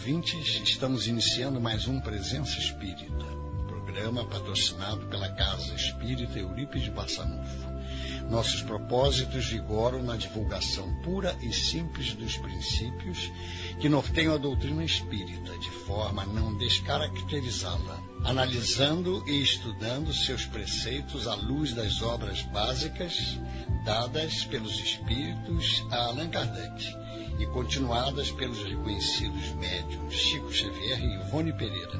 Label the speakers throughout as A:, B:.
A: Ouvintes, estamos iniciando mais um Presença Espírita, programa patrocinado pela Casa Espírita Eurípides Barçanufo. Nossos propósitos vigoram na divulgação pura e simples dos princípios que norteiam a doutrina espírita, de forma a não descaracterizá-la, analisando e estudando seus preceitos à luz das obras básicas dadas pelos espíritos a Allan Kardec e continuadas pelos reconhecidos médiums Chico Xavier e Ivone Pereira,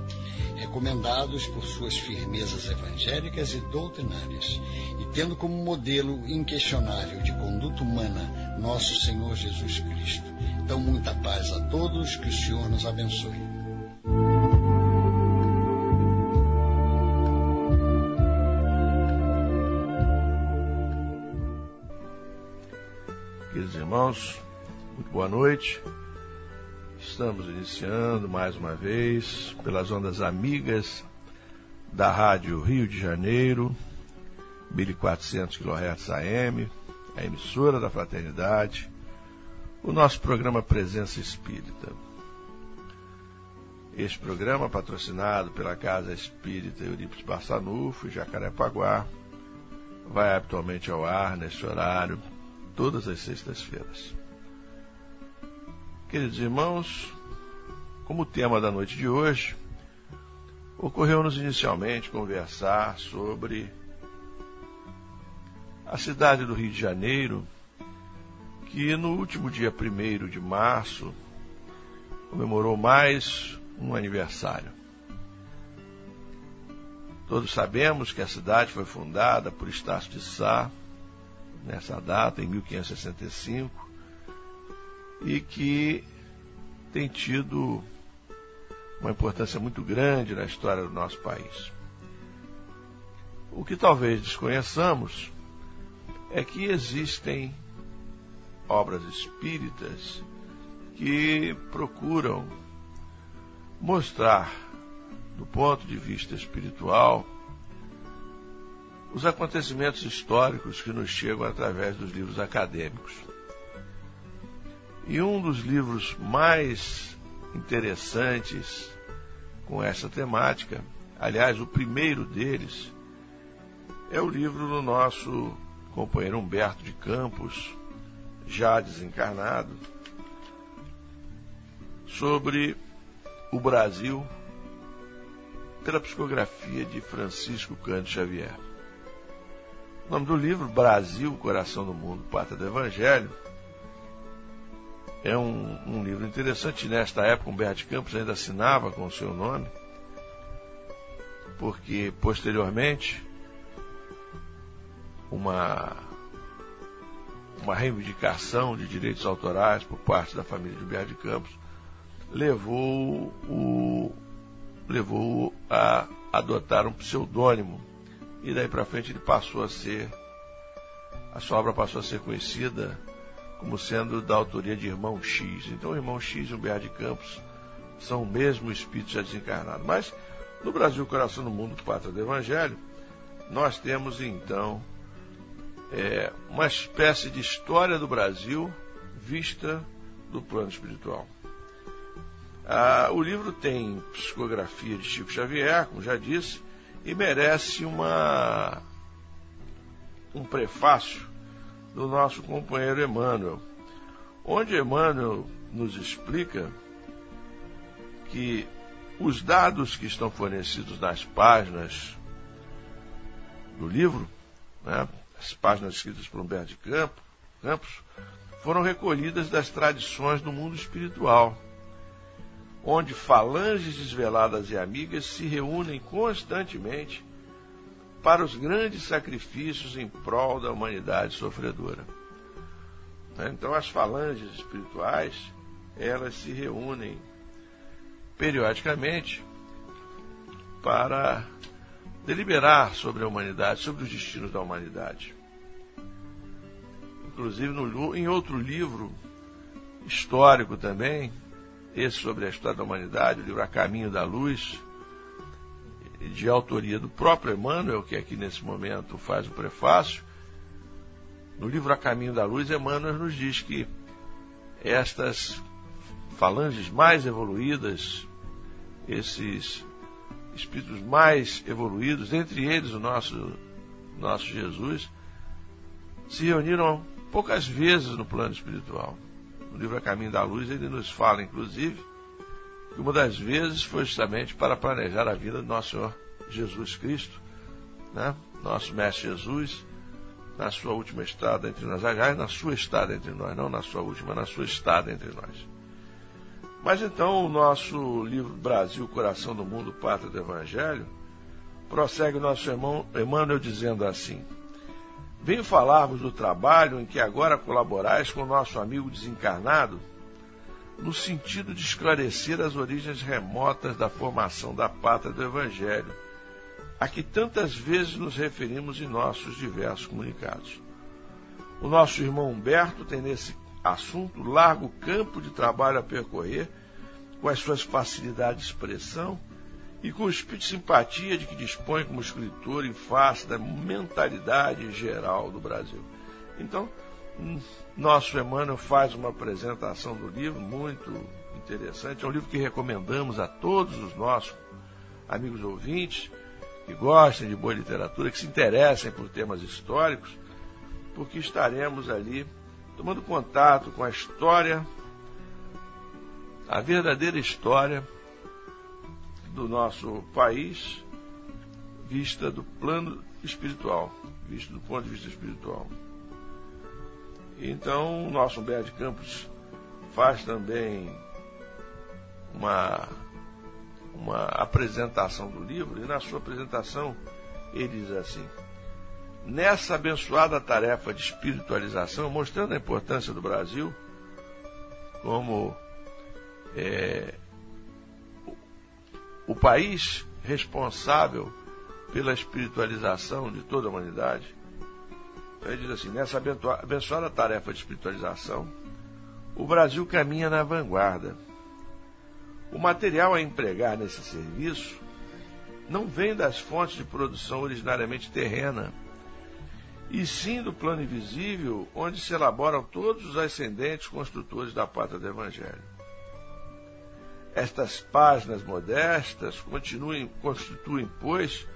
A: recomendados por suas firmezas evangélicas e doutrinárias, e tendo como modelo inquestionável de conduta humana nosso Senhor Jesus Cristo. Então, muita paz a todos, que o Senhor nos abençoe.
B: Irmãos, muito boa noite. Estamos iniciando mais uma vez pelas ondas amigas da Rádio Rio de Janeiro, 1400 kHz AM, a emissora da Fraternidade, o nosso programa Presença Espírita. Este programa, patrocinado pela Casa Espírita Eurípides Barçanufo Jacarepaguá, vai habitualmente ao ar neste horário, todas as sextas-feiras. Queridos irmãos, como tema da noite de hoje, ocorreu-nos inicialmente conversar sobre a cidade do Rio de Janeiro, que no último dia 1 de março comemorou mais um aniversário. Todos sabemos que a cidade foi fundada por Estácio de Sá nessa data, em 1565, e que tem tido uma importância muito grande na história do nosso país. O que talvez desconheçamos é que existem obras espíritas que procuram mostrar, do ponto de vista espiritual, os acontecimentos históricos que nos chegam através dos livros acadêmicos. E um dos livros mais interessantes com essa temática, aliás, o primeiro deles, é o livro do nosso companheiro Humberto de Campos, já desencarnado, sobre o Brasil pela psicografia de Francisco Cândido Xavier. O nome do livro, Brasil, Coração do Mundo, Pátria do Evangelho, é um, um livro interessante. Nesta época, Humberto Campos ainda assinava com o seu nome, porque posteriormente uma, uma reivindicação de direitos autorais por parte da família de Humberto Campos levou o levou a adotar um pseudônimo e daí para frente ele passou a ser a sua obra passou a ser conhecida como sendo da autoria de Irmão X. Então, Irmão X e Humberto de Campos são o mesmo espírito já desencarnado. Mas, no Brasil, Coração do Mundo, Pátria do Evangelho, nós temos então é, uma espécie de história do Brasil vista do plano espiritual. Ah, o livro tem psicografia de Chico Xavier, como já disse, e merece uma, um prefácio do nosso companheiro Emmanuel, onde Emmanuel nos explica que os dados que estão fornecidos nas páginas do livro, né, as páginas escritas por Humberto de Campos, foram recolhidas das tradições do mundo espiritual, onde falanges desveladas e amigas se reúnem constantemente para os grandes sacrifícios em prol da humanidade sofredora. Né? Então, as falanges espirituais, elas se reúnem periodicamente para deliberar sobre a humanidade, sobre os destinos da humanidade. Inclusive, no, em outro livro histórico também, esse sobre a história da humanidade, o livro A Caminho da Luz, de autoria do próprio Emmanuel, que aqui nesse momento faz o prefácio, no livro A Caminho da Luz, Emmanuel nos diz que estas falanges mais evoluídas, esses espíritos mais evoluídos, entre eles o nosso, nosso Jesus, se reuniram poucas vezes no plano espiritual. No livro A Caminho da Luz, ele nos fala, inclusive, que uma das vezes foi justamente para planejar a vida do nosso Senhor Jesus Cristo, né? nosso Mestre Jesus, na sua última estada entre nós. Aliás, na sua estada entre nós, não na sua última, na sua estada entre nós. Mas então o nosso livro Brasil, Coração do Mundo, Pátria do Evangelho, prossegue o nosso irmão Emmanuel dizendo assim: Venho falar-vos do trabalho em que agora colaborais com o nosso amigo desencarnado, no sentido de esclarecer as origens remotas da formação da pátria do Evangelho, a que tantas vezes nos referimos em nossos diversos comunicados. O nosso irmão Humberto tem nesse assunto, largo campo de trabalho a percorrer, com as suas facilidades de expressão e com o espírito de simpatia de que dispõe como escritor em face da mentalidade geral do Brasil. Então, nosso Emmanuel faz uma apresentação do livro muito interessante. É um livro que recomendamos a todos os nossos amigos ouvintes que gostem de boa literatura, que se interessem por temas históricos, porque estaremos ali tomando contato com a história, a verdadeira história do nosso país, vista do plano espiritual, vista do ponto de vista espiritual. Então, o nosso Humberto de Campos faz também uma, uma apresentação do livro, e na sua apresentação ele diz assim: nessa abençoada tarefa de espiritualização, mostrando a importância do Brasil como é, o país responsável pela espiritualização de toda a humanidade. Ele diz assim: nessa abençoada tarefa de espiritualização, o Brasil caminha na vanguarda. O material a empregar nesse serviço não vem das fontes de produção originariamente terrena e sim do plano invisível, onde se elaboram todos os ascendentes construtores da pátria do Evangelho. Estas páginas modestas continuem, constituem, pois,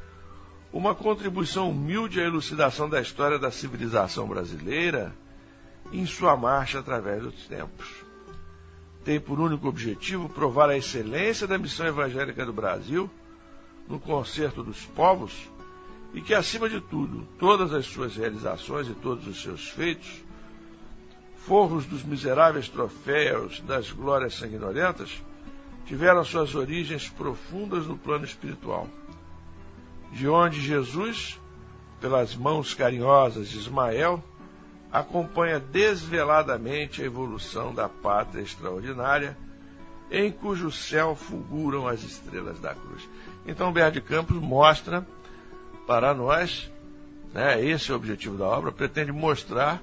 B: uma contribuição humilde à elucidação da história da civilização brasileira em sua marcha através dos tempos. Tem por único objetivo provar a excelência da missão evangélica do Brasil no concerto dos povos e que, acima de tudo, todas as suas realizações e todos os seus feitos, forros dos miseráveis troféus das glórias sanguinolentas, tiveram suas origens profundas no plano espiritual, de onde Jesus, pelas mãos carinhosas de Ismael, acompanha desveladamente a evolução da pátria extraordinária, em cujo céu fulguram as estrelas da cruz. Então, Bernardo de Campos mostra para nós, né, esse é o objetivo da obra, pretende mostrar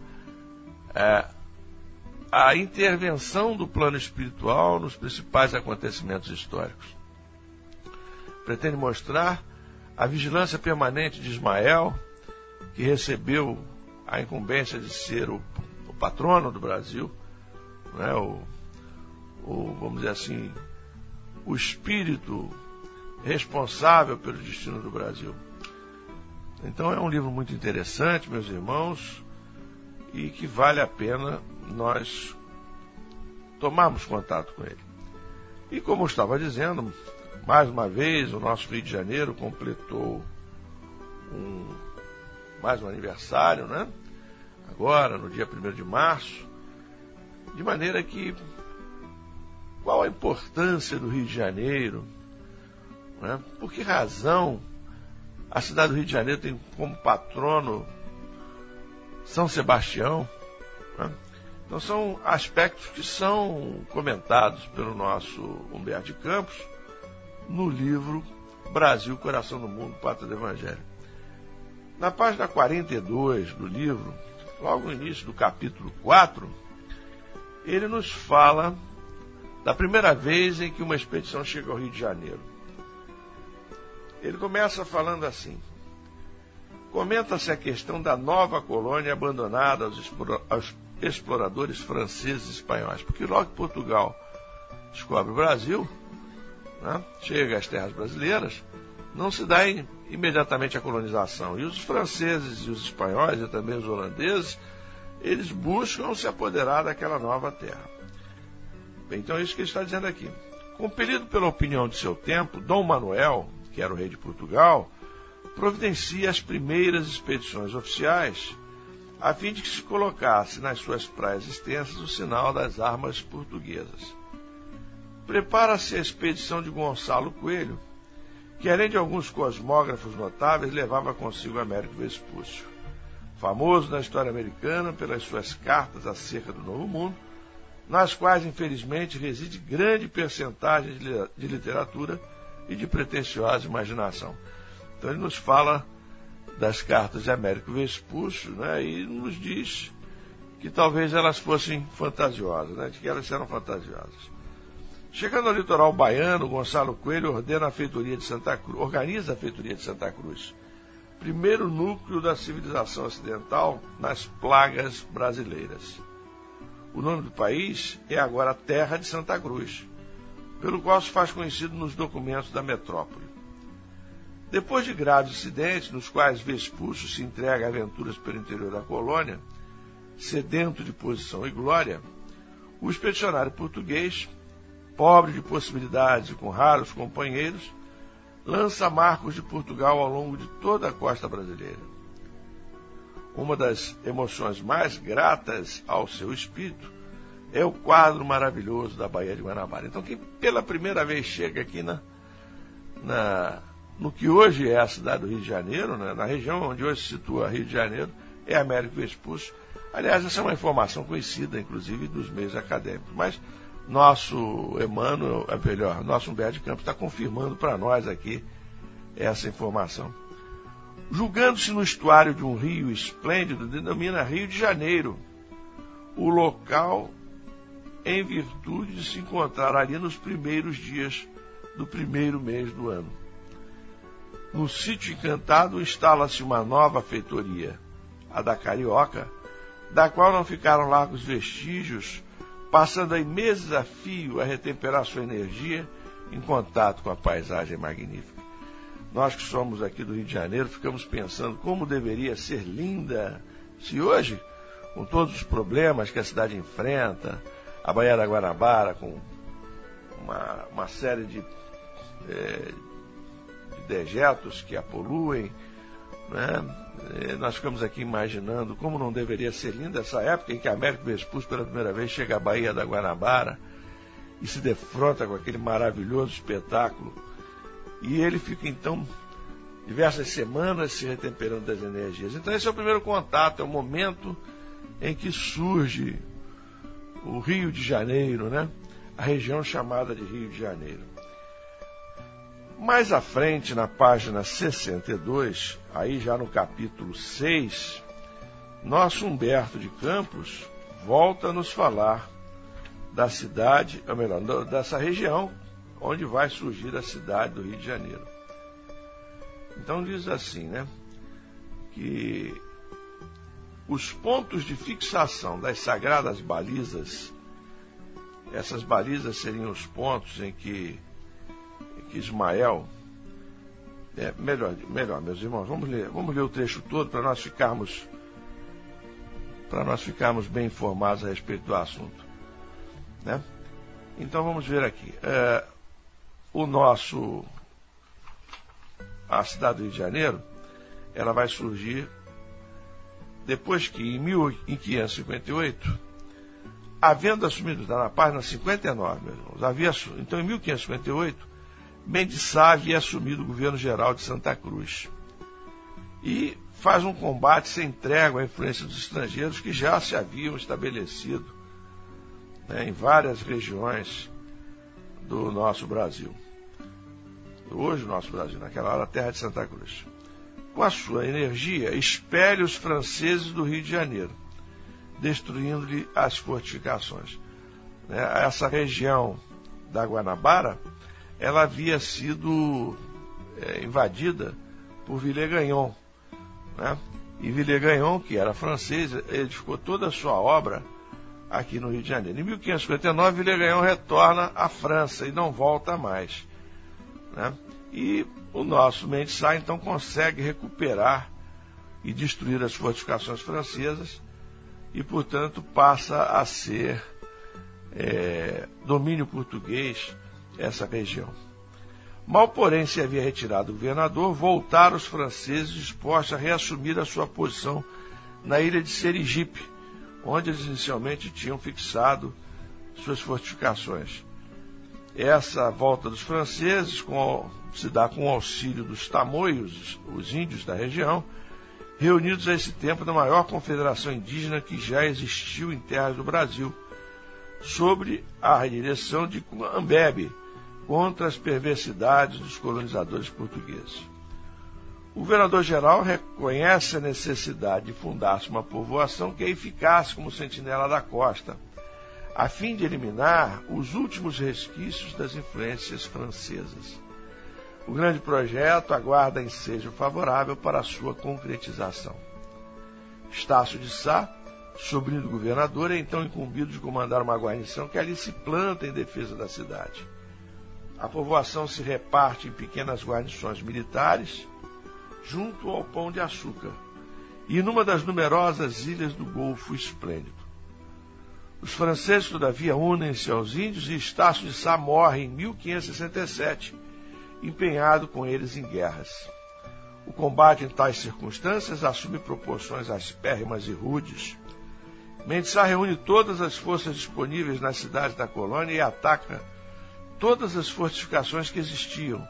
B: é, a intervenção do plano espiritual nos principais acontecimentos históricos. Pretende mostrar a vigilância permanente de Ismael, que recebeu a incumbência de ser o, o patrono do Brasil, né, o, o, vamos dizer assim, o espírito responsável pelo destino do Brasil. Então é um livro muito interessante, meus irmãos, e que vale a pena nós tomarmos contato com ele. E como eu estava dizendo, mais uma vez o nosso Rio de Janeiro completou um, mais um aniversário, né? Agora, no dia 1 de março, de maneira que qual a importância do Rio de Janeiro? Né? Por que razão a cidade do Rio de Janeiro tem como patrono São Sebastião. Né? Então são aspectos que são comentados pelo nosso Humberto de Campos no livro Brasil, Coração do Mundo, Pátria do Evangelho. Na página 42 do livro, logo no início do capítulo 4, ele nos fala da primeira vez em que uma expedição chega ao Rio de Janeiro. Ele começa falando assim: comenta-se a questão da nova colônia abandonada aos, exploradores franceses e espanhóis, porque logo que Portugal descobre o Brasil, né, chega às terras brasileiras, não se dá em, imediatamente a colonização. E os franceses e os espanhóis e também os holandeses, eles buscam se apoderar daquela nova terra. Bem, então é isso que ele está dizendo aqui. Compelido pela opinião de seu tempo, Dom Manuel, que era o rei de Portugal, providencia as primeiras expedições oficiais a fim de que se colocasse nas suas praias extensas o sinal das armas portuguesas. Prepara-se a expedição de Gonçalo Coelho, que além de alguns cosmógrafos notáveis, levava consigo Américo Vespúcio, famoso na história americana pelas suas cartas acerca do Novo Mundo, nas quais, infelizmente, reside grande percentagem de literatura e de pretensiosa imaginação. Então ele nos fala das cartas de Américo Vespúcio né, e nos diz que talvez elas fossem fantasiosas, né, de que elas eram fantasiosas. Chegando ao litoral baiano, Gonçalo Coelho ordena a feitoria de Santa Cruz, organiza a feitoria de Santa Cruz, primeiro núcleo da civilização ocidental nas plagas brasileiras. O nome do país é agora Terra de Santa Cruz, pelo qual se faz conhecido nos documentos da metrópole. Depois de graves incidentes, nos quais Vespúcio se entrega a aventuras pelo interior da colônia, sedento de posição e glória, o expedicionário português, pobre de possibilidades e com raros companheiros, lança marcos de Portugal ao longo de toda a costa brasileira. Uma das emoções mais gratas ao seu espírito é o quadro maravilhoso da Baía de Guanabara. Então, quem pela primeira vez chega aqui na, na no que hoje é a cidade do Rio de Janeiro, né, na região onde hoje se situa Rio de Janeiro, é Américo Vespucci. Aliás, essa é uma informação conhecida, inclusive, dos meios acadêmicos. Mas nosso Emmanuel, é melhor, nosso Humberto de Campos está confirmando para nós aqui essa informação. Julgando-se no estuário de um rio esplêndido, denomina Rio de Janeiro o local em virtude de se encontrar ali nos primeiros dias do primeiro mês do ano. No sítio encantado instala-se uma nova feitoria, a da Carioca, da qual não ficaram largos vestígios, passando aí meses a fio a retemperar sua energia em contato com a paisagem magnífica. Nós que somos aqui do Rio de Janeiro ficamos pensando como deveria ser linda se hoje, com todos os problemas que a cidade enfrenta, a Baía da Guanabara com uma, uma série de, é, dejetos que a poluem. Né? Nós ficamos aqui imaginando como não deveria ser linda essa época em que Américo Vespucci pela primeira vez chega à Baía da Guanabara e se defronta com aquele maravilhoso espetáculo. E ele fica então diversas semanas se retemperando das energias. Então esse é o primeiro contato, é o momento em que surge o Rio de Janeiro, né? A região chamada de Rio de Janeiro. Mais à frente, na página 62, aí já no capítulo 6, nosso Humberto de Campos volta a nos falar da cidade, ou melhor, dessa região onde vai surgir a cidade do Rio de Janeiro. Então diz assim, né, que os pontos de fixação das sagradas balizas, essas balizas seriam os pontos em que Ismael. É, melhor, melhor, meus irmãos, vamos ler, vamos ler o trecho todo para nós ficarmos para nós ficarmos bem informados a respeito do assunto. Né? Então vamos ver aqui. É, o nosso a cidade do Rio de Janeiro, ela vai surgir depois que em 1558, havendo assumido, está na página 59, meus irmãos, havia, então em 1558, Mendes Sá havia assumido o governo geral de Santa Cruz. E faz um combate sem trégua à influência dos estrangeiros que já se haviam estabelecido né, em várias regiões do nosso Brasil. Hoje, o nosso Brasil, naquela hora, a terra de Santa Cruz. Com a sua energia, espelha os franceses do Rio de Janeiro, destruindo-lhe as fortificações. Né, essa região da Guanabara ela havia sido é, invadida por Villegagnon. Né? E Villegagnon, que era francês, edificou toda a sua obra aqui no Rio de Janeiro. Em 1559, Villegagnon retorna à França e não volta mais. Né? E o nosso Mendes Sá então consegue recuperar e destruir as fortificações francesas e, portanto, passa a ser é, domínio português essa região. Mal, porém, se havia retirado o governador, voltaram os franceses dispostos a reassumir a sua posição na ilha de Serigipe, onde eles inicialmente tinham fixado suas fortificações. Essa volta dos franceses com, se dá com o auxílio dos tamoios, os índios da região, reunidos a esse tempo na maior confederação indígena que já existiu em terras do Brasil, sobre a direção de Ambebe, contra as perversidades dos colonizadores portugueses. O governador-geral reconhece a necessidade de fundar-se uma povoação que é eficaz como sentinela da costa, a fim de eliminar os últimos resquícios das influências francesas. O grande projeto aguarda ensejo favorável para a sua concretização. Estácio de Sá, sobrinho do governador, é então incumbido de comandar uma guarnição que ali se planta em defesa da cidade. A povoação se reparte em pequenas guarnições militares, junto ao Pão de Açúcar, e numa das numerosas ilhas do Golfo Esplêndido. Os franceses, todavia, unem-se aos índios e Estácio de Sá morre em 1567, empenhado com eles em guerras. O combate em tais circunstâncias assume proporções aspérrimas e rudes. Mendes Sá reúne todas as forças disponíveis nas cidades da colônia e ataca todas as fortificações que existiam,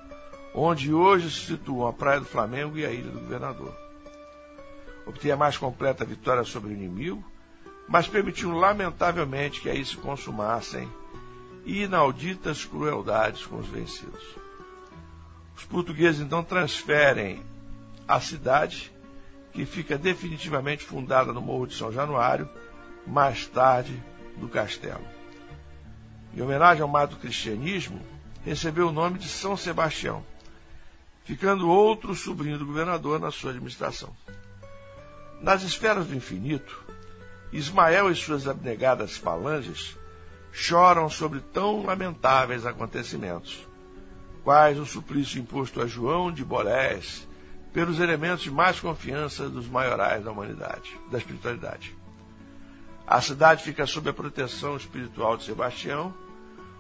B: onde hoje se situam a Praia do Flamengo e a Ilha do Governador. Obtinha a mais completa vitória sobre o inimigo, mas permitiu lamentavelmente que aí se consumassem inauditas crueldades com os vencidos. Os portugueses então transferem a cidade, que fica definitivamente fundada no Morro de São Januário, mais tarde do castelo. Em homenagem ao mato cristianismo, recebeu o nome de São Sebastião, ficando outro sobrinho do governador na sua administração. Nas esferas do infinito, Ismael e suas abnegadas falanges choram sobre tão lamentáveis acontecimentos, quais o suplício imposto a João de Borés pelos elementos de mais confiança dos maiorais da humanidade, da espiritualidade. A cidade fica sob a proteção espiritual de Sebastião,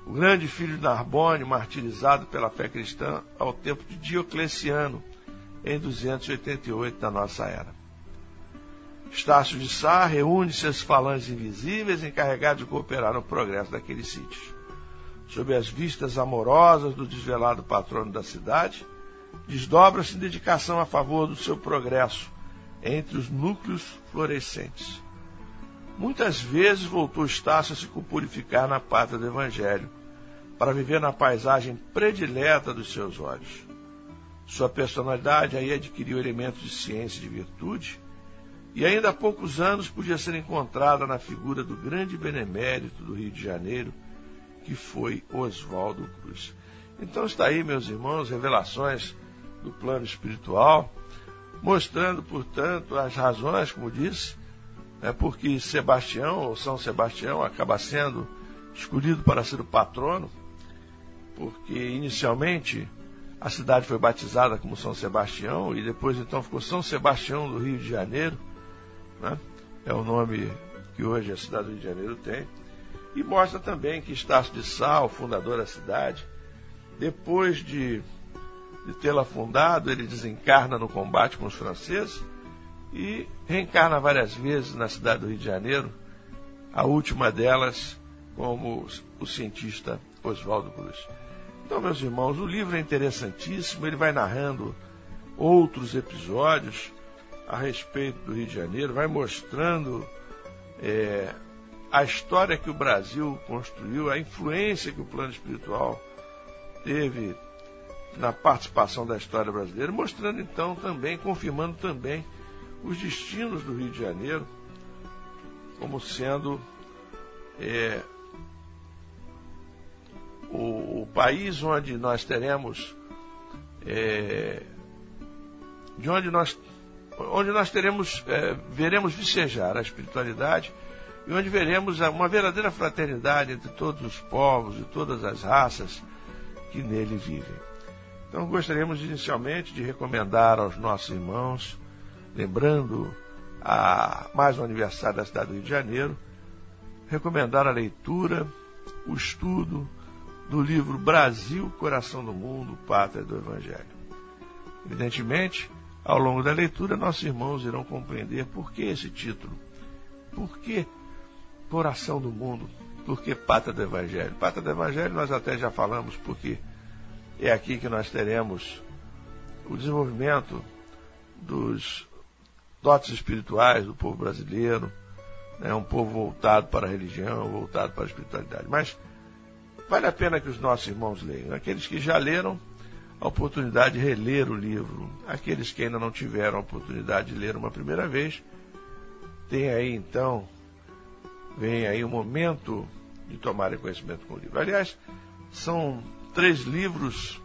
B: o grande filho de Narbonne, martirizado pela fé cristã ao tempo de Diocleciano, em 288 da nossa era. Estácio de Sá reúne seus falanges invisíveis encarregados de cooperar no progresso daqueles sítios. Sob as vistas amorosas do desvelado patrono da cidade, desdobra-se dedicação a favor do seu progresso entre os núcleos florescentes. Muitas vezes voltou Estácio a se purificar na pátria do Evangelho, para viver na paisagem predileta dos seus olhos. Sua personalidade aí adquiriu elementos de ciência e de virtude, e ainda há poucos anos podia ser encontrada na figura do grande benemérito do Rio de Janeiro, que foi Oswaldo Cruz. Então está aí, meus irmãos, revelações do plano espiritual, mostrando, portanto, as razões, como disse, é porque Sebastião, ou São Sebastião, acaba sendo escolhido para ser o patrono, porque inicialmente a cidade foi batizada como São Sebastião e depois então ficou São Sebastião do Rio de Janeiro, né? é o nome que hoje a cidade do Rio de Janeiro tem, e mostra também que Estácio de Sal, fundador da cidade, depois de, de tê-la fundado, ele desencarna no combate com os franceses e reencarna várias vezes na cidade do Rio de Janeiro, a última delas como o cientista Oswaldo Cruz. Então, meus irmãos, o livro é interessantíssimo, ele vai narrando outros episódios a respeito do Rio de Janeiro, vai mostrando é, a história que o Brasil construiu, a influência que o plano espiritual teve na participação da história brasileira, mostrando então também, confirmando também os destinos do Rio de Janeiro como sendo é, o, o, país onde nós teremos é, de onde nós onde nós teremos é, veremos vicejar a espiritualidade e onde veremos uma verdadeira fraternidade entre todos os povos e todas as raças que nele vivem. Então gostaríamos inicialmente de recomendar aos nossos irmãos, lembrando a mais um aniversário da cidade do Rio de Janeiro, recomendar a leitura, o estudo do livro Brasil, Coração do Mundo, Pátria do Evangelho. Evidentemente, ao longo da leitura, nossos irmãos irão compreender por que esse título, por que Coração do Mundo, por que Pátria do Evangelho. Pátria do Evangelho nós até já falamos, porque é aqui que nós teremos o desenvolvimento dos dotes espirituais do povo brasileiro, né, um povo voltado para a religião, voltado para a espiritualidade. Mas vale a pena que os nossos irmãos leiam. Aqueles que já leram, a oportunidade de reler o livro. Aqueles que ainda não tiveram a oportunidade de ler uma primeira vez, tem aí então, vem aí o momento de tomarem conhecimento com o livro. Aliás, são três livros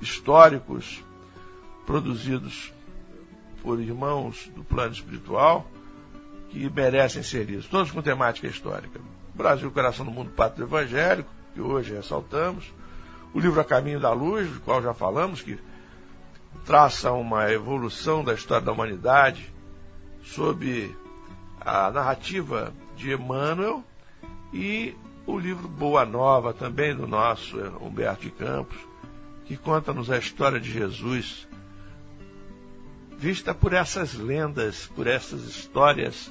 B: históricos produzidos por irmãos do plano espiritual que merecem ser lidos, todos com temática histórica. Brasil, Coração do Mundo, Pátrio Evangélico, que hoje ressaltamos. O livro A Caminho da Luz, do qual já falamos, que traça uma evolução da história da humanidade sob a narrativa de Emmanuel e o livro Boa Nova, também do nosso Humberto de Campos, que conta-nos a história de Jesus vista por essas lendas, por essas histórias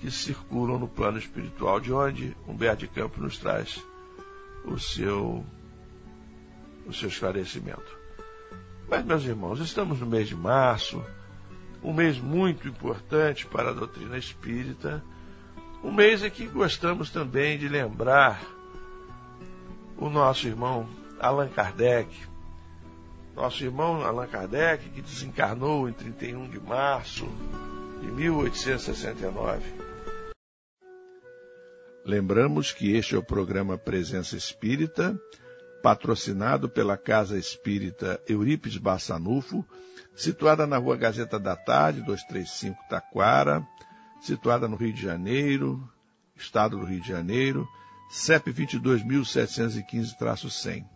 B: que circulam no plano espiritual, de onde Humberto de Campos nos traz o seu, o seu esclarecimento. Mas, meus irmãos, estamos no mês de março, um mês muito importante para a doutrina espírita, um mês em que gostamos também de lembrar o nosso irmão Allan Kardec, nosso irmão Allan Kardec, que desencarnou em 31 de março de 1869.
C: Lembramos que este é o programa Presença Espírita, patrocinado pela Casa Espírita Eurípides Bassanufo, situada na Rua Gazeta da Tarde, 235 Taquara, situada no Rio de Janeiro, Estado do Rio de Janeiro, CEP 22.715-100.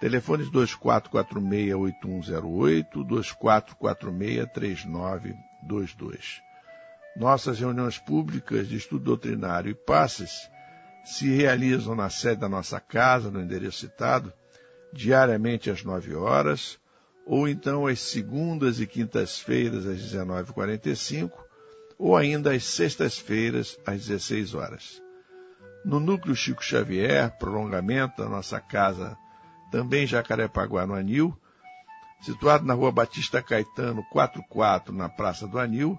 C: Telefones 2446-8108, 2446-3922. Nossas reuniões públicas de estudo doutrinário e passes se realizam na sede da nossa casa, no endereço citado, diariamente às 9 horas, ou então às segundas e quintas-feiras às 19h45, ou ainda às sextas-feiras às 16 horas. No núcleo Chico Xavier, prolongamento da nossa casa também Jacarepaguá, no Anil, situado na rua Batista Caetano, 44, na Praça do Anil.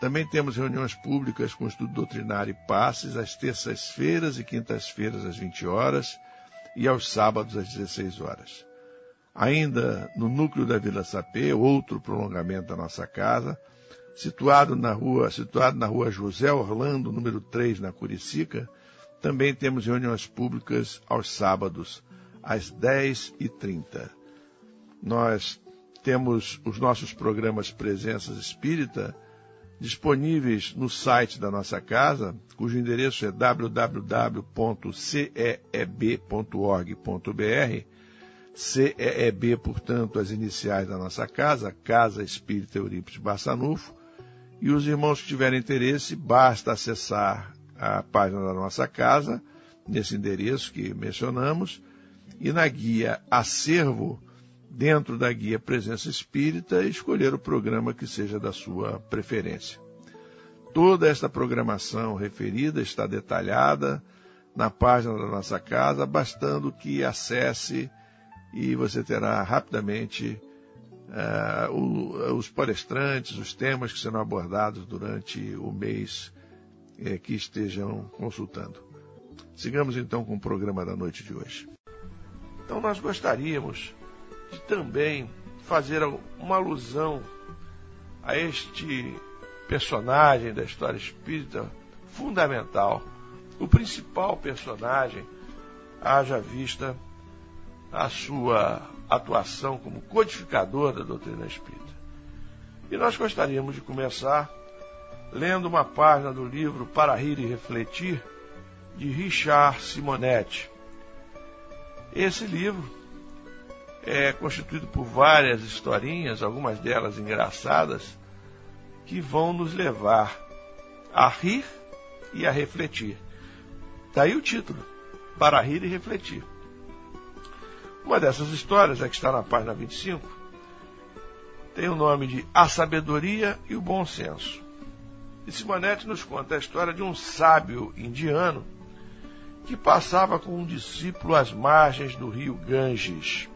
C: Também temos reuniões públicas com estudo doutrinário e passes às terças-feiras e quintas-feiras às 20 horas e aos sábados às 16 horas. Ainda no núcleo da Vila Sapê, outro prolongamento da nossa casa, situado na rua, situado na rua José Orlando, número 3, na Curicica, também temos reuniões públicas aos sábados às 10h30. Nós temos os nossos programas Presenças Espírita disponíveis no site da nossa casa, cujo endereço é www.ceeb.org.br. CEEB, portanto, as iniciais da nossa casa, Casa Espírita Eurípides Bassanufo. E os irmãos que tiverem interesse, basta acessar a página da nossa casa, nesse endereço que mencionamos, e na guia Acervo, dentro da guia Presença Espírita, escolher o programa que seja da sua preferência. Toda esta programação referida está detalhada na página da nossa casa, bastando que acesse e você terá rapidamente uh, o, os palestrantes, os temas que serão abordados durante o mês uh, que estejam consultando. Sigamos então com o programa da noite de hoje.
B: Então nós gostaríamos de também fazer uma alusão a este personagem da história espírita fundamental, o principal personagem, haja vista a sua atuação como codificador da doutrina espírita. E nós gostaríamos de começar lendo uma página do livro Para Rir e Refletir, de Richard Simonetti. Esse livro é constituído por várias historinhas, algumas delas engraçadas, que vão nos levar a rir e a refletir. Daí o título, Para Rir e Refletir. Uma dessas histórias, a que está na página 25, tem o nome de A Sabedoria e o Bom Senso. E Simonetti nos conta a história de um sábio indiano que passava com um discípulo às margens do rio Ganges.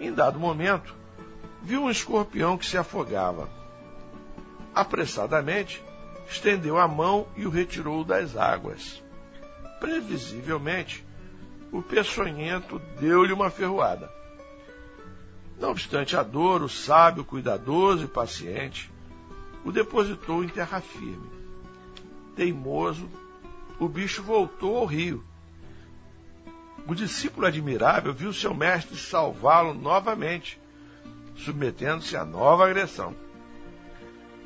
B: Em dado momento, viu um escorpião que se afogava. Apressadamente, estendeu a mão e o retirou das águas. Previsivelmente, o peçonhento deu-lhe uma ferroada. Não obstante a dor, o sábio, cuidadoso e paciente, o depositou em terra firme. Teimoso, o bicho voltou ao rio. O discípulo admirável viu seu mestre salvá-lo novamente, submetendo-se a nova agressão.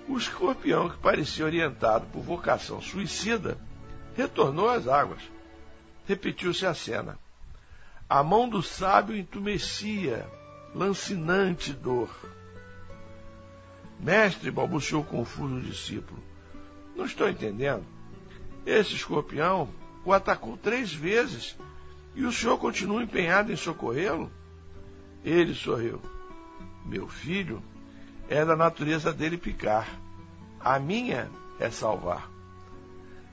B: O escorpião, que parecia orientado por vocação suicida, retornou às águas. Repetiu-se a cena. A mão do sábio entumecia, lancinante dor. Mestre, balbuciou confuso o discípulo. Não estou entendendo. Esse escorpião o atacou três vezes e o senhor continua empenhado em socorrê-lo? Ele sorriu. Meu filho, é da natureza dele picar. A minha é salvar.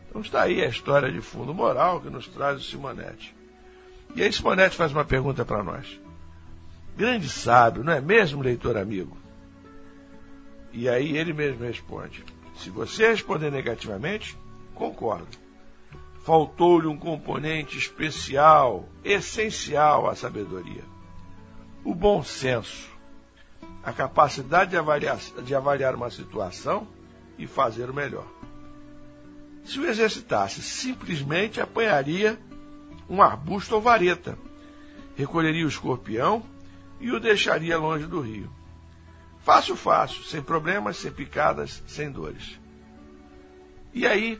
B: Então está aí a história de fundo moral que nos traz o Simonetti. E aí Simonetti faz uma pergunta para nós. Grande sábio, não é mesmo, leitor amigo? E aí ele mesmo responde. Se você responder negativamente, Concordo. Faltou-lhe um componente especial, essencial à sabedoria: o bom senso, a capacidade de avaliar, de avaliar uma situação e fazer o melhor. Se o exercitasse, simplesmente apanharia um arbusto ou vareta, recolheria o escorpião e o deixaria longe do rio. Fácil, fácil, sem problemas, sem picadas, sem dores. E aí,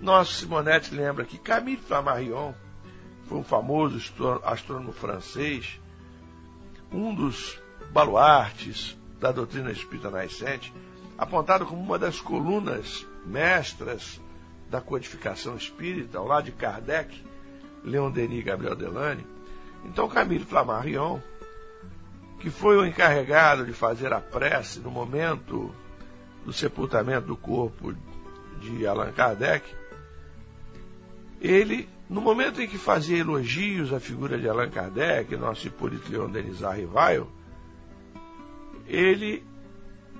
B: nosso Simonetti lembra que Camille Flammarion foi um famoso astrônomo francês, um dos baluartes da doutrina espírita nascente, apontado como uma das colunas mestras da codificação espírita, ao lado de Kardec, Leon Denis e Gabriel Delane. Então, Camille Flammarion, que foi o encarregado de fazer a prece no momento do sepultamento do corpo de Allan Kardec, ele, no momento em que fazia elogios à figura de Allan Kardec, nosso Hipólito Leon Denis Rivaio, ele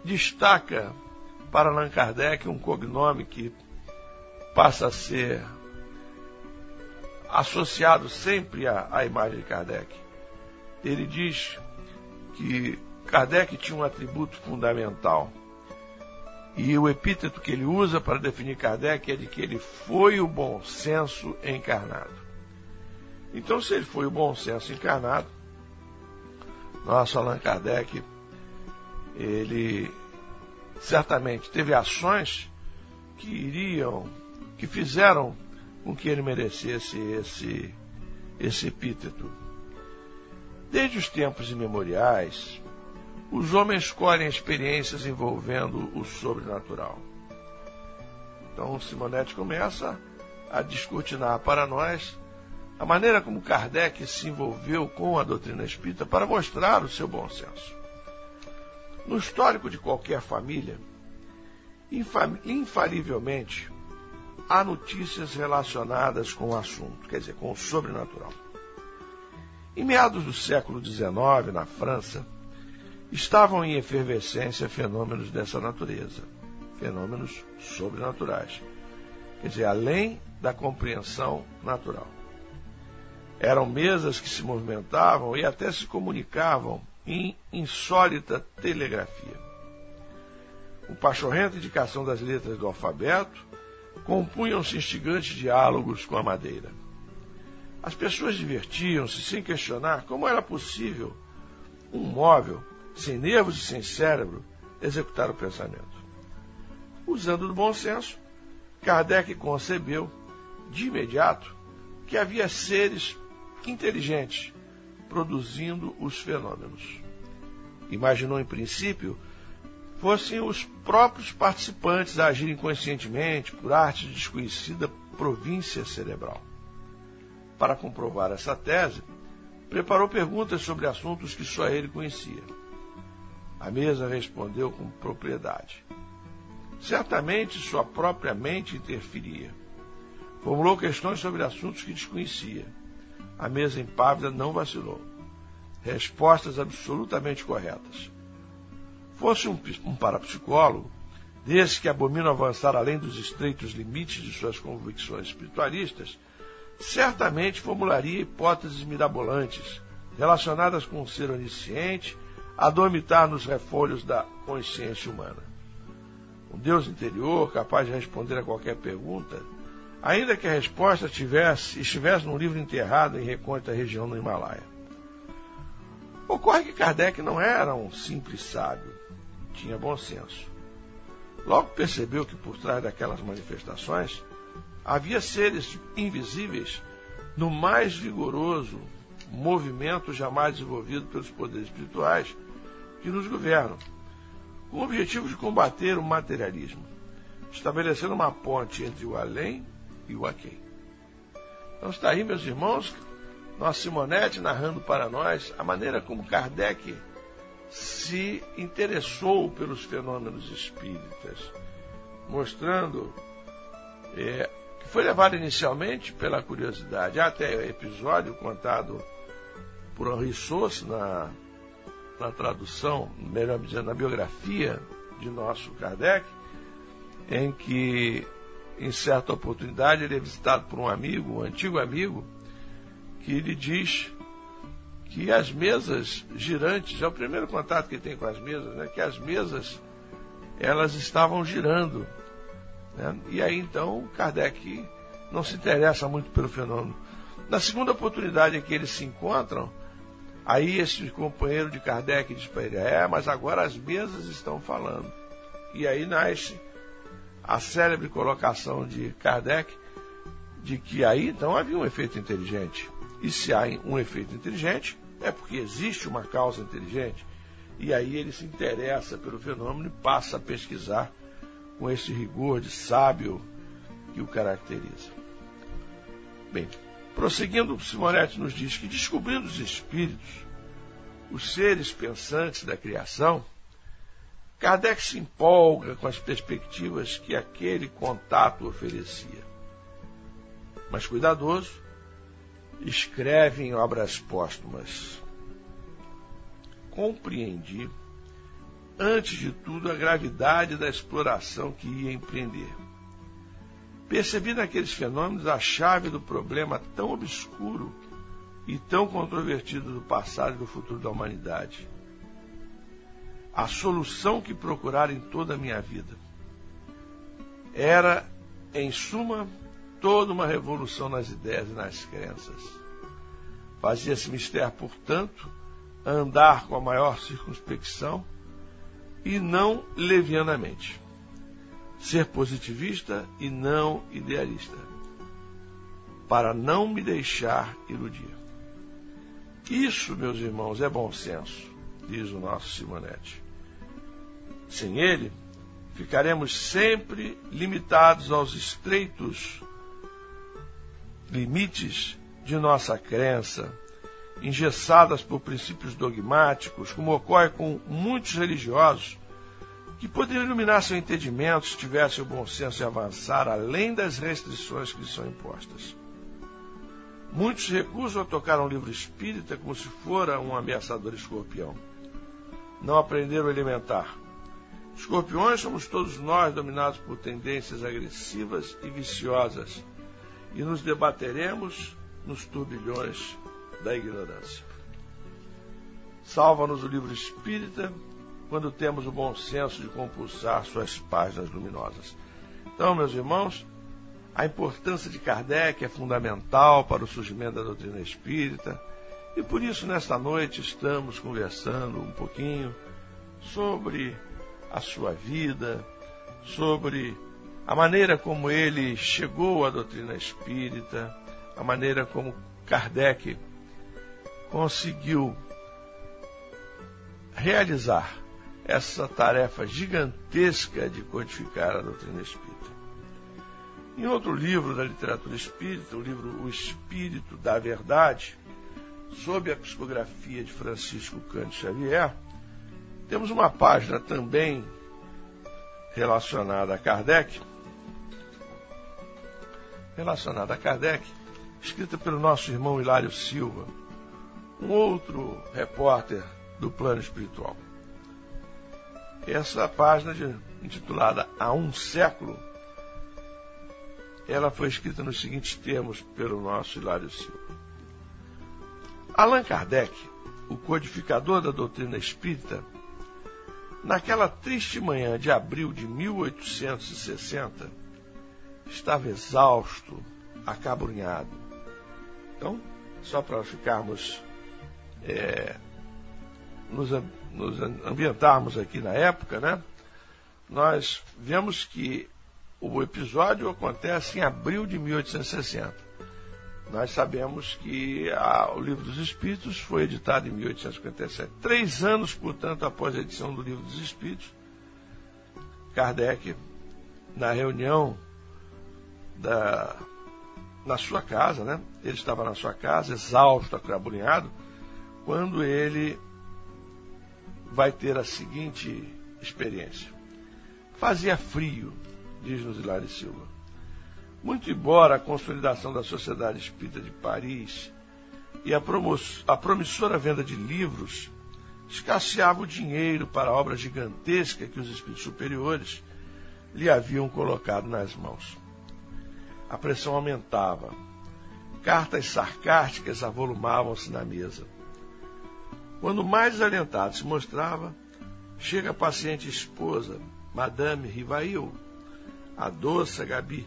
B: destaca para Allan Kardec um cognome que passa a ser associado sempre à, à imagem de Kardec. Ele diz que Kardec tinha um atributo fundamental e o epíteto que ele usa para definir Kardec é de que ele foi o bom senso encarnado. Então, se ele foi o bom senso encarnado, nosso Allan Kardec, ele certamente teve ações que iriam, que fizeram com que ele merecesse esse, esse epíteto. Desde os tempos imemoriais, os homens escolhem experiências envolvendo o sobrenatural. Então, Simonetti começa a descortinar para nós a maneira como Kardec se envolveu com a doutrina espírita para mostrar o seu bom senso. No histórico de qualquer família, infalivelmente, há notícias relacionadas com o assunto, quer dizer, com o sobrenatural. Em meados do século XIX, na França, estavam em efervescência fenômenos dessa natureza, fenômenos sobrenaturais, quer dizer, além da compreensão natural. Eram mesas que se movimentavam e até se comunicavam em insólita telegrafia. Com pachorrenta indicação das letras do alfabeto, compunham-se instigantes diálogos com a madeira. As pessoas divertiam-se sem questionar como era possível um móvel sem nervos e sem cérebro, executar o pensamento. Usando do bom senso, Kardec concebeu, de imediato, que havia seres inteligentes produzindo os fenômenos. Imaginou, em princípio, fossem os próprios participantes a agirem conscientemente por arte de desconhecida província cerebral. Para comprovar essa tese, preparou perguntas sobre assuntos que só ele conhecia. A mesa respondeu com propriedade. Certamente sua própria mente interferia. Formulou questões sobre assuntos que desconhecia. A mesa impávida não vacilou. Respostas absolutamente corretas. Fosse um, um parapsicólogo, desse que abomina avançar além dos estreitos limites de suas convicções espiritualistas, certamente formularia hipóteses mirabolantes relacionadas com o ser onisciente a dormitar nos refolhos da consciência humana. Um Deus interior capaz de responder a qualquer pergunta, ainda que a resposta tivesse, estivesse num livro enterrado em recôndita região no Himalaia. Ocorre que Kardec não era um simples sábio, tinha bom senso. Logo percebeu que por trás daquelas manifestações havia seres invisíveis no mais vigoroso movimento jamais desenvolvido pelos poderes espirituais que nos governam, com o objetivo de combater o materialismo, estabelecendo uma ponte entre o além e o aquém. Então está aí, meus irmãos, nossa Simonete narrando para nós a maneira como Kardec se interessou pelos fenômenos espíritas, mostrando é, que foi levado inicialmente pela curiosidade. Até episódio contado por Henri Sauce na, na tradução, melhor dizendo, na biografia de nosso Kardec, em que, em certa oportunidade, ele é visitado por um amigo, um antigo amigo, que lhe diz que as mesas girantes, é o primeiro contato que ele tem com as mesas, né, que as mesas elas estavam girando. Né? E aí então Kardec não se interessa muito pelo fenômeno. Na segunda oportunidade em que eles se encontram, aí esse companheiro de Kardec diz para ele: É, mas agora as mesas estão falando. E aí nasce a célebre colocação de Kardec de que aí então havia um efeito inteligente. E se há um efeito inteligente, é porque existe uma causa inteligente. E aí ele se interessa pelo fenômeno e passa a pesquisar com esse rigor de sábio que o caracteriza. Bem, prosseguindo, Simonetti nos diz que descobrindo os espíritos, os seres pensantes da criação, Kardec se empolga com as perspectivas que aquele contato oferecia. Mas cuidadoso, escreve em obras póstumas. Compreendi, antes de tudo, a gravidade da exploração que ia empreender. Percebi naqueles fenômenos a chave do problema tão obscuro e tão controvertido do passado e do futuro da humanidade. A solução que procurara em toda a minha vida. Era, em suma, toda uma revolução nas ideias e nas crenças. Fazia-se mister, portanto, andar com a maior circunspecção e não levianamente. Ser positivista e não idealista, para não me deixar iludir. Isso, meus irmãos, é bom senso, diz o nosso Simonetti. Sem ele, ficaremos sempre limitados aos estreitos limites de nossa crença, engessadas por princípios dogmáticos, como ocorre com muitos religiosos, que poderiam iluminar seu entendimento se tivessem o bom senso de avançar além das restrições que lhes são impostas. Muitos recusam a tocar um livro espírita como se fora um ameaçador escorpião. Não aprenderam a alimentar. Escorpiões somos todos nós dominados por tendências agressivas e viciosas e nos debateremos nos turbilhões da ignorância. Salva-nos o livro espírita quando temos o bom senso de compulsar suas páginas luminosas. Então, meus irmãos, a importância de Kardec é fundamental para o surgimento da doutrina espírita e por isso, nesta noite, estamos conversando um pouquinho sobre a sua vida, sobre a maneira como ele chegou à doutrina espírita, a maneira como Kardec conseguiu realizar essa tarefa gigantesca de codificar a doutrina espírita. Em outro livro da literatura espírita, o livro O Espírito da Verdade, sob a psicografia de Francisco Cândido Xavier, temos uma página também relacionada a Kardec, relacionada a Kardec, escrita pelo nosso irmão Hilário Silva, um outro repórter do plano espiritual. Essa página, de, intitulada Há um século, ela foi escrita nos seguintes termos pelo nosso Hilário Silva. Allan Kardec, o codificador da doutrina espírita, naquela triste manhã de abril de 1860, estava exausto, acabrunhado. Então, só para ficarmos, é, nos, nos ambientarmos aqui na época, né? Nós vemos que o episódio acontece em abril de 1860. Nós sabemos que a, o Livro dos Espíritos foi editado em 1857. Três anos, portanto, após a edição do Livro dos Espíritos, Kardec, na reunião da, na sua casa, né? Ele estava na sua casa, exausto, acabrunhado, quando ele vai ter a seguinte experiência. Fazia frio, diz-nos Hilário Silva. Muito embora a consolidação da Sociedade Espírita de Paris e a, a promissora venda de livros escasseava o dinheiro para a obra gigantesca que os espíritos superiores lhe haviam colocado nas mãos a pressão aumentava. Cartas sarcásticas avolumavam-se na mesa. Quando mais desalentado se mostrava, chega a paciente esposa, Madame Rivail, a doce Gabi,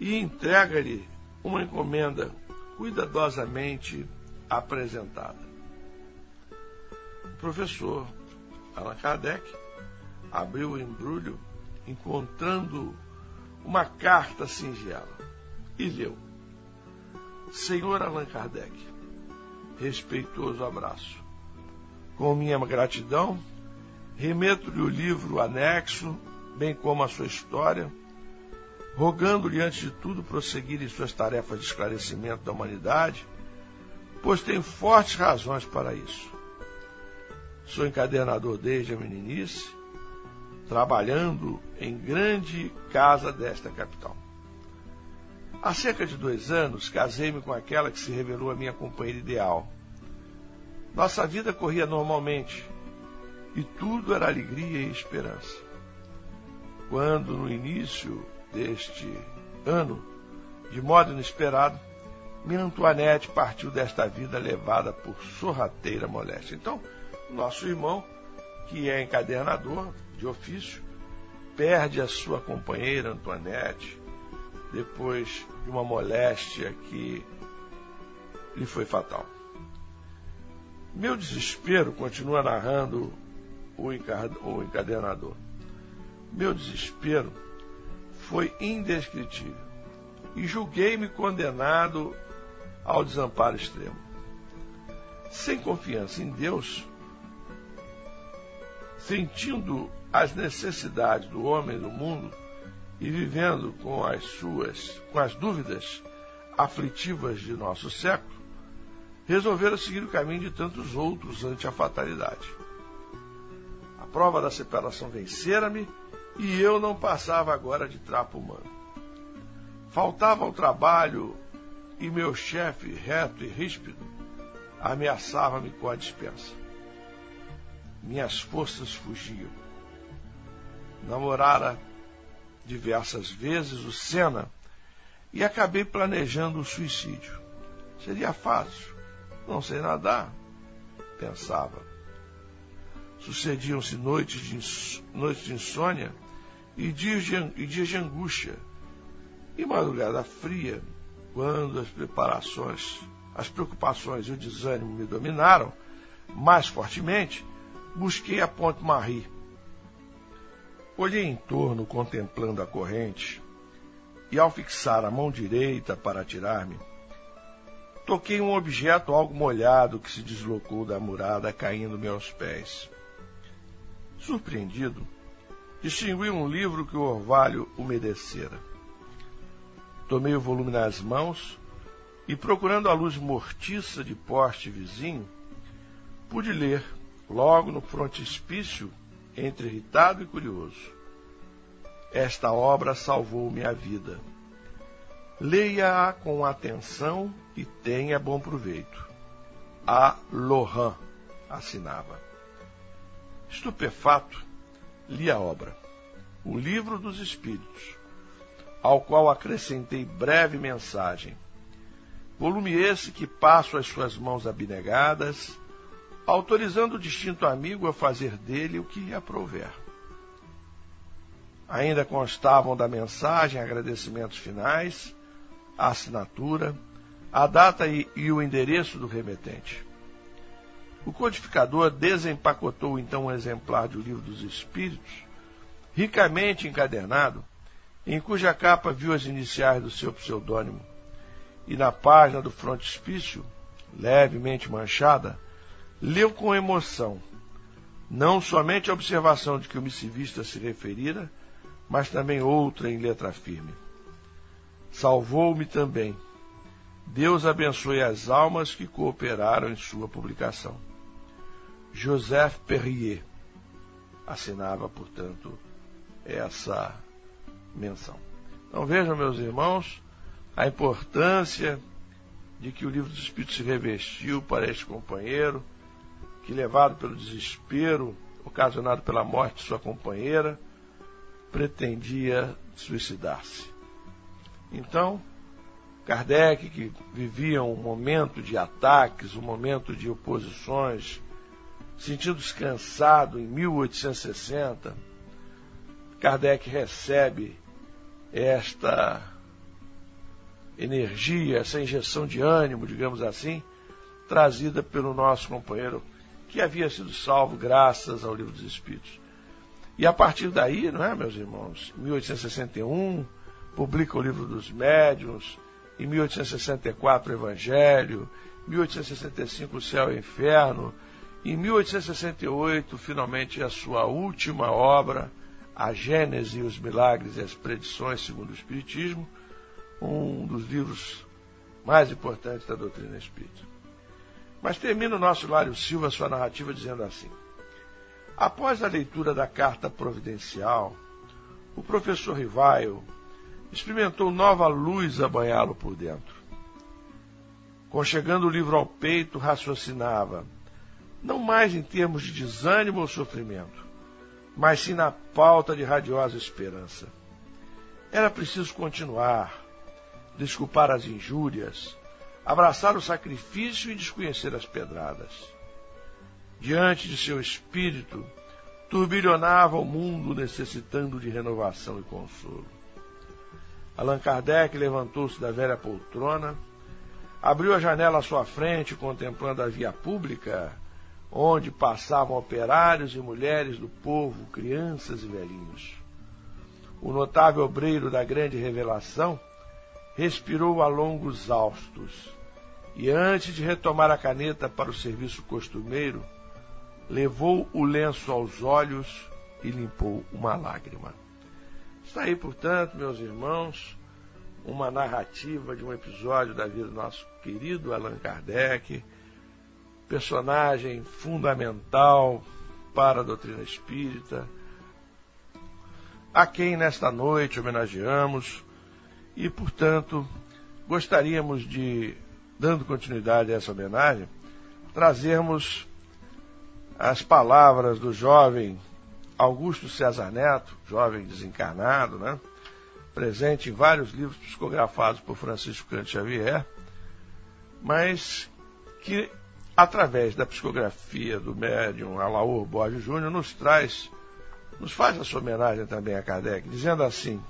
B: e entrega-lhe uma encomenda cuidadosamente apresentada. O professor Allan Kardec abriu o embrulho, encontrando uma carta singela e leu: Senhor Allan Kardec, respeitoso abraço. Com minha gratidão, remeto-lhe o livro anexo, bem como a sua história, rogando-lhe, antes de tudo, prosseguir em suas tarefas de esclarecimento da humanidade, pois tem fortes razões para isso. Sou encadernador desde a meninice trabalhando em grande casa desta capital. Há cerca de dois anos, casei-me com aquela que se revelou a minha companheira ideal. Nossa vida corria normalmente e tudo era alegria e esperança. Quando, no início deste ano, de modo inesperado, minha Antoinette partiu desta vida levada por sorrateira moléstia. Então, nosso irmão, que é encadernador, de ofício, perde a sua companheira Antoinette depois de uma moléstia que lhe foi fatal. Meu desespero, continua narrando o encadenador, meu desespero foi indescritível e julguei-me condenado ao desamparo extremo. Sem confiança em Deus, sentindo as necessidades do homem do mundo e vivendo com as suas, com as dúvidas aflitivas de nosso século, resolveram seguir o caminho de tantos outros ante a fatalidade. A prova da separação vencera-me e eu não passava agora de trapo humano. Faltava ao trabalho e meu chefe, reto e ríspido, ameaçava-me com a dispensa. Minhas forças fugiam namorara diversas vezes o Senna e acabei planejando o suicídio. Seria fácil, não sei nadar, pensava. Sucediam-se noites de, noites de insônia e dias de, e dias de angústia. E madrugada fria, quando as preparações, as preocupações e o desânimo me dominaram mais fortemente, busquei a Ponte Marie Olhei em torno contemplando a corrente e, ao fixar a mão direita para atirar-me, toquei um objeto algo molhado que se deslocou da murada, caindo-me aos pés. Surpreendido, distingui um livro que o orvalho umedecera. Tomei o volume nas mãos e, procurando a luz mortiça de poste vizinho, pude ler, logo no frontispício, entre irritado e curioso. Esta obra salvou-me a vida. Leia-a com atenção e tenha bom proveito. A Lohan assinava. Estupefato, li a obra, o Livro dos Espíritos, ao qual acrescentei breve mensagem. Volume esse que passo às suas mãos abnegadas, autorizando o distinto amigo a fazer dele o que lhe aprouver. Ainda constavam da mensagem agradecimentos finais, a assinatura, a data e, e o endereço do remetente. O codificador desempacotou então um exemplar do Livro dos Espíritos, ricamente encadernado, em cuja capa viu as iniciais do seu pseudônimo, e na página do frontispício, levemente manchada, leu com emoção, não somente a observação de que o missivista se referira, mas também outra em letra firme. Salvou-me também. Deus abençoe as almas que cooperaram em sua publicação. Joseph Perrier assinava, portanto, essa menção. Então vejam, meus irmãos, a importância de que o livro dos Espíritos se revestiu para este companheiro, que levado pelo desespero ocasionado pela morte de sua companheira, pretendia suicidar-se. Então, Kardec, que vivia um momento de ataques, um momento de oposições, sentindo-se cansado em 1860, Kardec recebe esta energia, essa injeção de ânimo, digamos assim, trazida pelo nosso companheiro que havia sido salvo graças ao Livro dos Espíritos. E a partir daí, não é, meus irmãos, em 1861, publica o Livro dos Médiuns, em 1864 o Evangelho, em 1865 o Céu e o Inferno, em 1868, finalmente, a sua última obra, A Gênese, os Milagres e as Predições segundo o Espiritismo, um dos livros mais importantes da doutrina espírita. Mas termina o nosso Lário Silva sua narrativa dizendo assim: Após a leitura da carta providencial, o professor Rivaio experimentou nova luz a banhá-lo por dentro. Conchegando o livro ao peito, raciocinava, não mais em termos de desânimo ou sofrimento, mas sim na pauta de radiosa esperança. Era preciso continuar, desculpar as injúrias, abraçar o sacrifício e desconhecer as pedradas. Diante de seu espírito, turbilhonava o mundo necessitando de renovação e consolo. Allan Kardec levantou-se da velha poltrona, abriu a janela à sua frente, contemplando a via pública, onde passavam operários e mulheres do povo, crianças e velhinhos. O notável obreiro da grande revelação respirou a longos austos e, antes de retomar a caneta para o serviço costumeiro, levou o lenço aos olhos e limpou uma lágrima. Está aí, portanto, meus irmãos, uma narrativa de um episódio da vida do nosso querido Allan Kardec, personagem fundamental para a doutrina espírita, a quem nesta noite homenageamos e, portanto, gostaríamos de, dando continuidade a essa homenagem, trazermos as palavras do jovem Augusto César Neto, jovem desencarnado, né? presente em vários livros psicografados por Francisco Cante Xavier, mas que, através da psicografia do médium Alaor Borges Júnior, nos traz, nos faz essa homenagem também a Kardec, dizendo assim: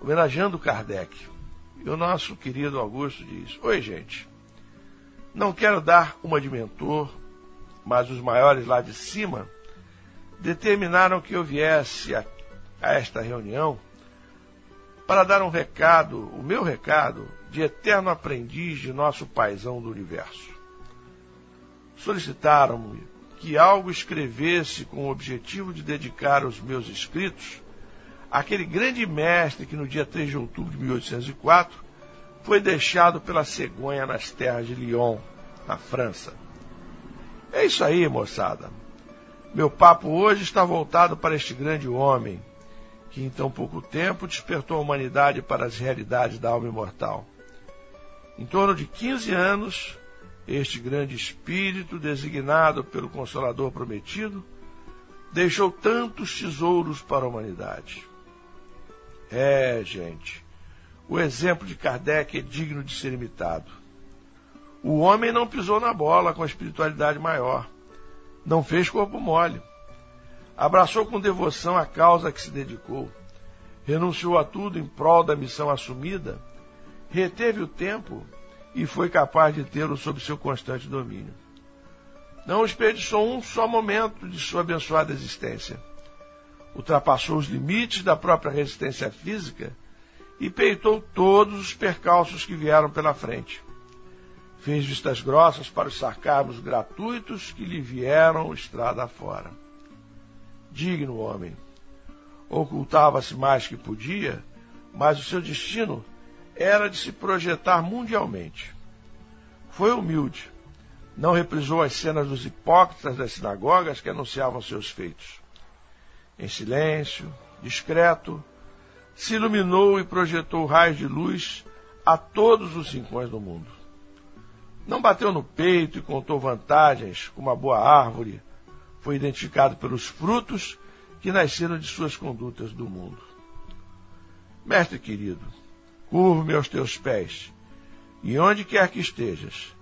B: homenageando Kardec. E o nosso querido Augusto diz: Oi, gente, não quero dar uma de mentor, mas os maiores lá de cima determinaram que eu viesse a, a esta reunião para dar um recado, o meu recado, de eterno aprendiz de nosso paizão do universo. Solicitaram-me que algo escrevesse com o objetivo de dedicar os meus escritos àquele grande mestre que no dia 3 de outubro de 1804 foi deixado pela cegonha nas terras de Lyon, na França. É isso aí, moçada. Meu papo hoje está voltado para este grande homem, que em tão pouco tempo despertou a humanidade para as realidades da alma imortal. Em torno de 15 anos, este grande espírito, designado pelo Consolador Prometido, deixou tantos tesouros para a humanidade. É, gente, o exemplo de Kardec é digno de ser imitado. O homem não pisou na bola com a espiritualidade maior não fez corpo mole. Abraçou com devoção a causa que se dedicou. Renunciou a tudo em prol da missão assumida. Reteve o tempo e foi capaz de tê-lo sob seu constante domínio. Não desperdiçou um só momento de sua abençoada existência. Ultrapassou os limites da própria resistência física e peitou todos os percalços que vieram pela frente fez vistas grossas para os sarcasmos gratuitos que lhe vieram estrada fora. Digno homem. Ocultava-se mais que podia, mas o seu destino era de se projetar mundialmente. Foi humilde. Não reprisou as cenas dos hipócritas das sinagogas que anunciavam seus feitos. Em silêncio, discreto, se iluminou e projetou raios de luz a todos os rincões do mundo. Não bateu no peito e contou vantagens, como uma boa árvore. Foi identificado pelos frutos que nasceram de suas condutas do mundo. Mestre querido, curvo-me aos teus pés, e onde quer que estejas,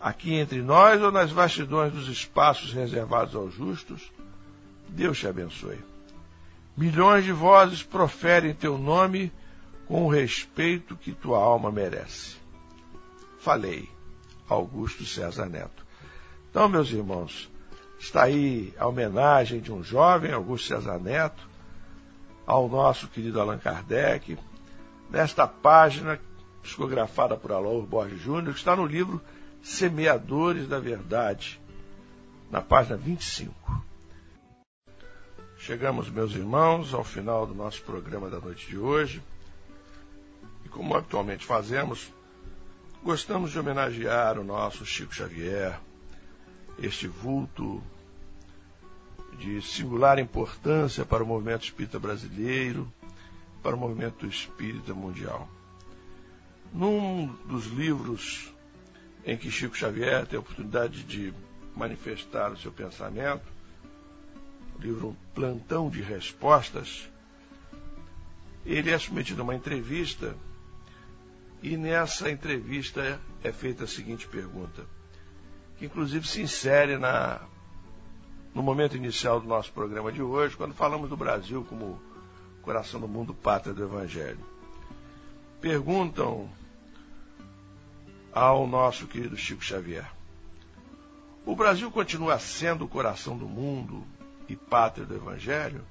B: aqui entre nós ou nas vastidões dos espaços reservados aos justos, Deus te abençoe. Milhões de vozes proferem teu nome com o respeito que tua alma merece. Falei Augusto César Neto. Então, meus irmãos, está aí a homenagem de um jovem, Augusto César Neto, ao nosso querido Allan Kardec, nesta página psicografada por Alaur Borges Júnior, que está no livro Semeadores da Verdade, na página 25. Chegamos, meus irmãos, ao final do nosso programa da noite de hoje. E como habitualmente fazemos, Gostamos de homenagear o nosso Chico Xavier, este vulto de singular importância para o movimento espírita brasileiro, para o movimento espírita mundial. Num dos livros em que Chico Xavier tem a oportunidade de manifestar o seu pensamento, livro Plantão de Respostas, ele é submetido a uma entrevista e nessa entrevista é feita a seguinte pergunta, que inclusive se insere na, no momento inicial do nosso programa de hoje, quando falamos do Brasil como coração do mundo, pátria do Evangelho. Perguntam ao nosso querido Chico Xavier: O Brasil continua sendo o coração do mundo e pátria do Evangelho?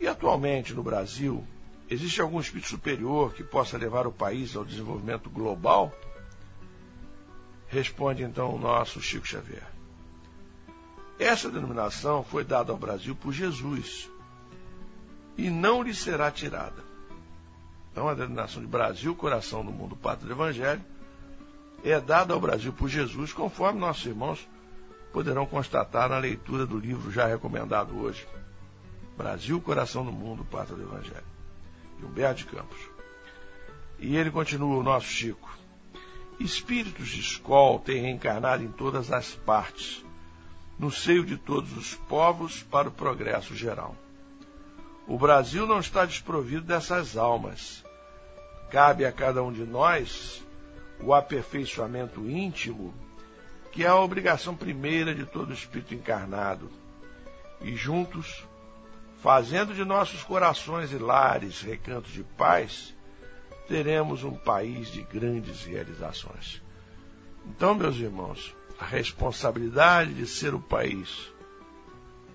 B: E atualmente no Brasil, Existe algum espírito superior que possa levar o país ao desenvolvimento global? Responde então o nosso Chico Xavier. Essa denominação foi dada ao Brasil por Jesus e não lhe será tirada. Então, a denominação de Brasil, coração do mundo, pátria do Evangelho, é dada ao Brasil por Jesus, conforme nossos irmãos poderão constatar na leitura do livro já recomendado hoje. Brasil, coração do mundo, pátria do Evangelho de Humberto de Campos. E ele continua, o nosso Chico. Espíritos de escola têm reencarnado em todas as partes, no seio de todos os povos, para o progresso geral. O Brasil não está desprovido dessas almas. Cabe a cada um de nós o aperfeiçoamento íntimo, que é a obrigação primeira de todo espírito encarnado. E juntos fazendo de nossos corações e lares recantos de paz, teremos um país de grandes realizações. Então, meus irmãos, a responsabilidade de ser o país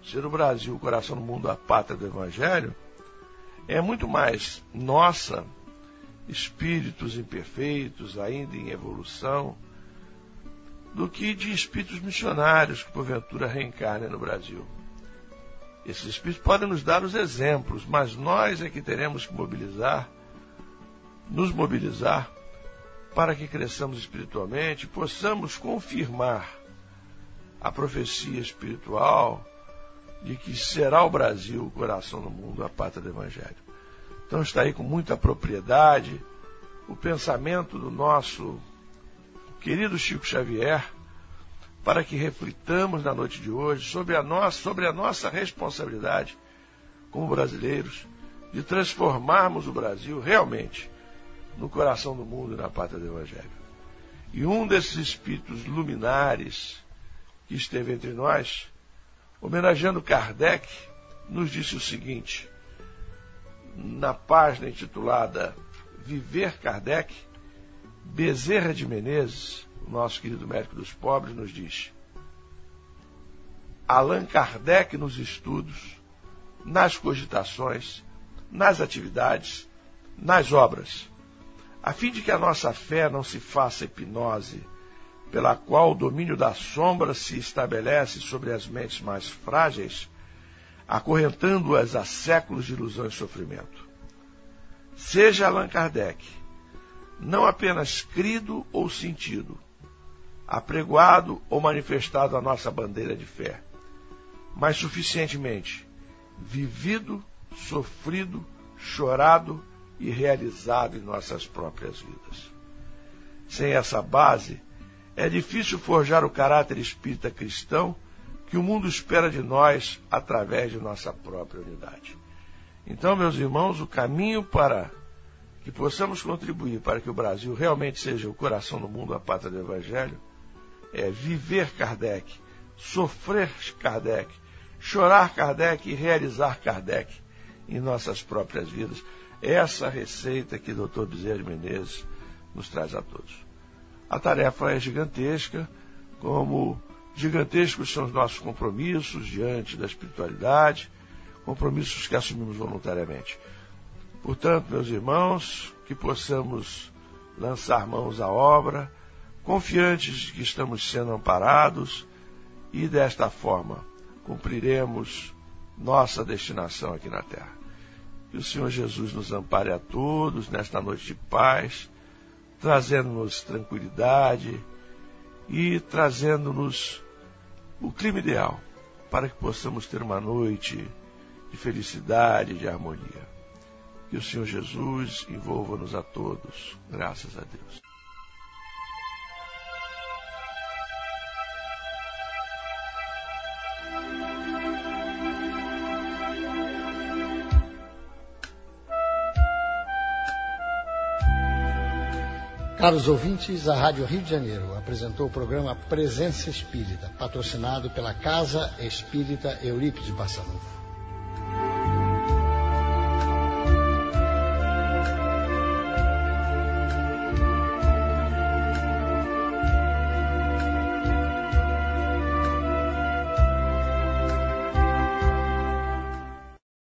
B: ser o Brasil o coração do mundo, a pátria do Evangelho, é muito mais nossa, espíritos imperfeitos, ainda em evolução, do que de espíritos missionários que porventura reencarnem no Brasil. Esses espíritos podem nos dar os exemplos, mas nós é que teremos que mobilizar, nos mobilizar, para que cresçamos espiritualmente, possamos confirmar a profecia espiritual de que será o Brasil o coração do mundo, a pátria do Evangelho. Então está aí com muita propriedade o pensamento do nosso querido Chico Xavier, para que reflitamos na noite de hoje sobre a nossa, sobre a nossa responsabilidade como brasileiros de transformarmos o Brasil realmente no coração do mundo e na pátria do Evangelho. E um desses espíritos luminares que esteve entre nós, homenageando Kardec, nos disse o seguinte: na página intitulada Viver Kardec, Bezerra de Menezes, o nosso querido médico dos pobres, nos diz: Allan Kardec nos estudos, nas cogitações, nas atividades, nas obras, a fim de que a nossa fé não se faça hipnose, pela qual o domínio da sombra se estabelece sobre as mentes mais frágeis, acorrentando-as a séculos de ilusão e sofrimento. Seja Allan Kardec não apenas crido ou sentido, apregoado ou manifestado a nossa bandeira de fé, mas suficientemente vivido, sofrido, chorado e realizado em nossas próprias vidas. Sem essa base, é difícil forjar o caráter espírita cristão que o mundo espera de nós através de nossa própria unidade. Então, meus irmãos, o caminho para que possamos contribuir para que o Brasil realmente seja o coração do mundo, a pátria do Evangelho, é viver Kardec, sofrer Kardec, chorar Kardec e realizar Kardec em nossas próprias vidas. Essa receita que o Dr. Bezerra Menezes nos traz a todos. A tarefa é gigantesca, como gigantescos são os nossos compromissos diante da espiritualidade, compromissos que assumimos voluntariamente. Portanto, meus irmãos, que possamos lançar mãos à obra, confiantes de que estamos sendo amparados e desta forma cumpriremos nossa destinação aqui na terra. Que o Senhor Jesus nos ampare a todos nesta noite de paz, trazendo-nos tranquilidade e trazendo-nos o clima ideal para que possamos ter uma noite de felicidade, de harmonia. Que o Senhor Jesus envolva-nos a todos. Graças a Deus.
A: Caros ouvintes, a Rádio Rio de Janeiro apresentou o programa Presença Espírita, patrocinado pela Casa Espírita Eurípides Barçanufo.